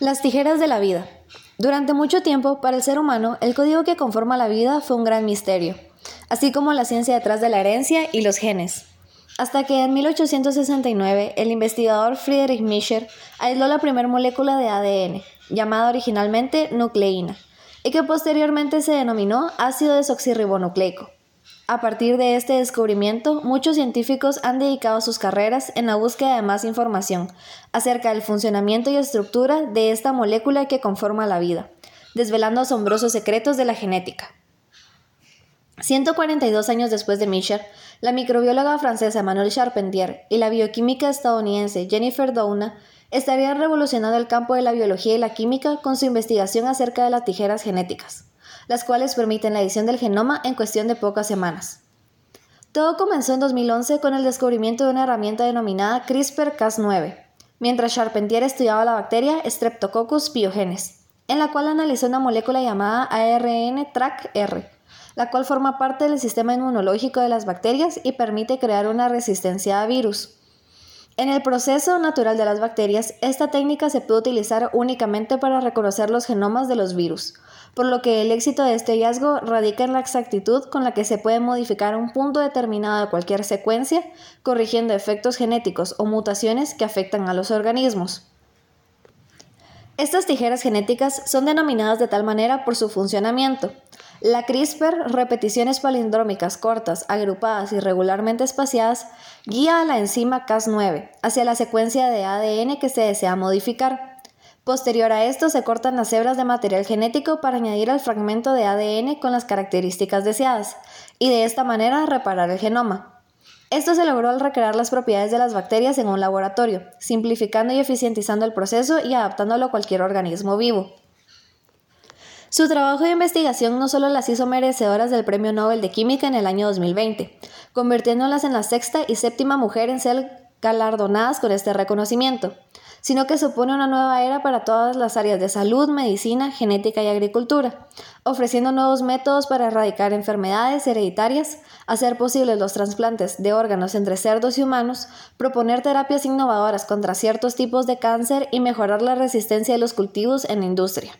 Las tijeras de la vida. Durante mucho tiempo, para el ser humano, el código que conforma la vida fue un gran misterio, así como la ciencia detrás de la herencia y los genes. Hasta que en 1869 el investigador Friedrich Mischer aisló la primera molécula de ADN, llamada originalmente nucleína, y que posteriormente se denominó ácido desoxirribonucleico. A partir de este descubrimiento, muchos científicos han dedicado sus carreras en la búsqueda de más información acerca del funcionamiento y estructura de esta molécula que conforma la vida, desvelando asombrosos secretos de la genética. 142 años después de Mischer, la microbióloga francesa Manuelle Charpentier y la bioquímica estadounidense Jennifer Doudna estarían revolucionando el campo de la biología y la química con su investigación acerca de las tijeras genéticas las cuales permiten la edición del genoma en cuestión de pocas semanas. Todo comenzó en 2011 con el descubrimiento de una herramienta denominada CRISPR-Cas9, mientras Charpentier estudiaba la bacteria Streptococcus pyogenes, en la cual analizó una molécula llamada ARN-TRAC-R, la cual forma parte del sistema inmunológico de las bacterias y permite crear una resistencia a virus. En el proceso natural de las bacterias, esta técnica se puede utilizar únicamente para reconocer los genomas de los virus, por lo que el éxito de este hallazgo radica en la exactitud con la que se puede modificar un punto determinado de cualquier secuencia, corrigiendo efectos genéticos o mutaciones que afectan a los organismos. Estas tijeras genéticas son denominadas de tal manera por su funcionamiento. La CRISPR, repeticiones palindrómicas cortas, agrupadas y regularmente espaciadas, guía a la enzima Cas9 hacia la secuencia de ADN que se desea modificar. Posterior a esto se cortan las hebras de material genético para añadir al fragmento de ADN con las características deseadas y de esta manera reparar el genoma. Esto se logró al recrear las propiedades de las bacterias en un laboratorio, simplificando y eficientizando el proceso y adaptándolo a cualquier organismo vivo. Su trabajo de investigación no solo las hizo merecedoras del Premio Nobel de Química en el año 2020, convirtiéndolas en la sexta y séptima mujer en ser galardonadas con este reconocimiento, sino que supone una nueva era para todas las áreas de salud, medicina, genética y agricultura, ofreciendo nuevos métodos para erradicar enfermedades hereditarias, hacer posibles los trasplantes de órganos entre cerdos y humanos, proponer terapias innovadoras contra ciertos tipos de cáncer y mejorar la resistencia de los cultivos en la industria.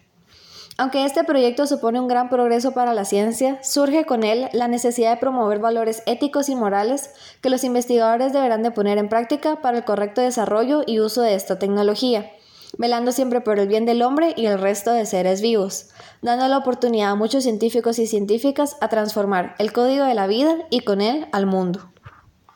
Aunque este proyecto supone un gran progreso para la ciencia, surge con él la necesidad de promover valores éticos y morales que los investigadores deberán de poner en práctica para el correcto desarrollo y uso de esta tecnología, velando siempre por el bien del hombre y el resto de seres vivos, dando la oportunidad a muchos científicos y científicas a transformar el código de la vida y con él al mundo.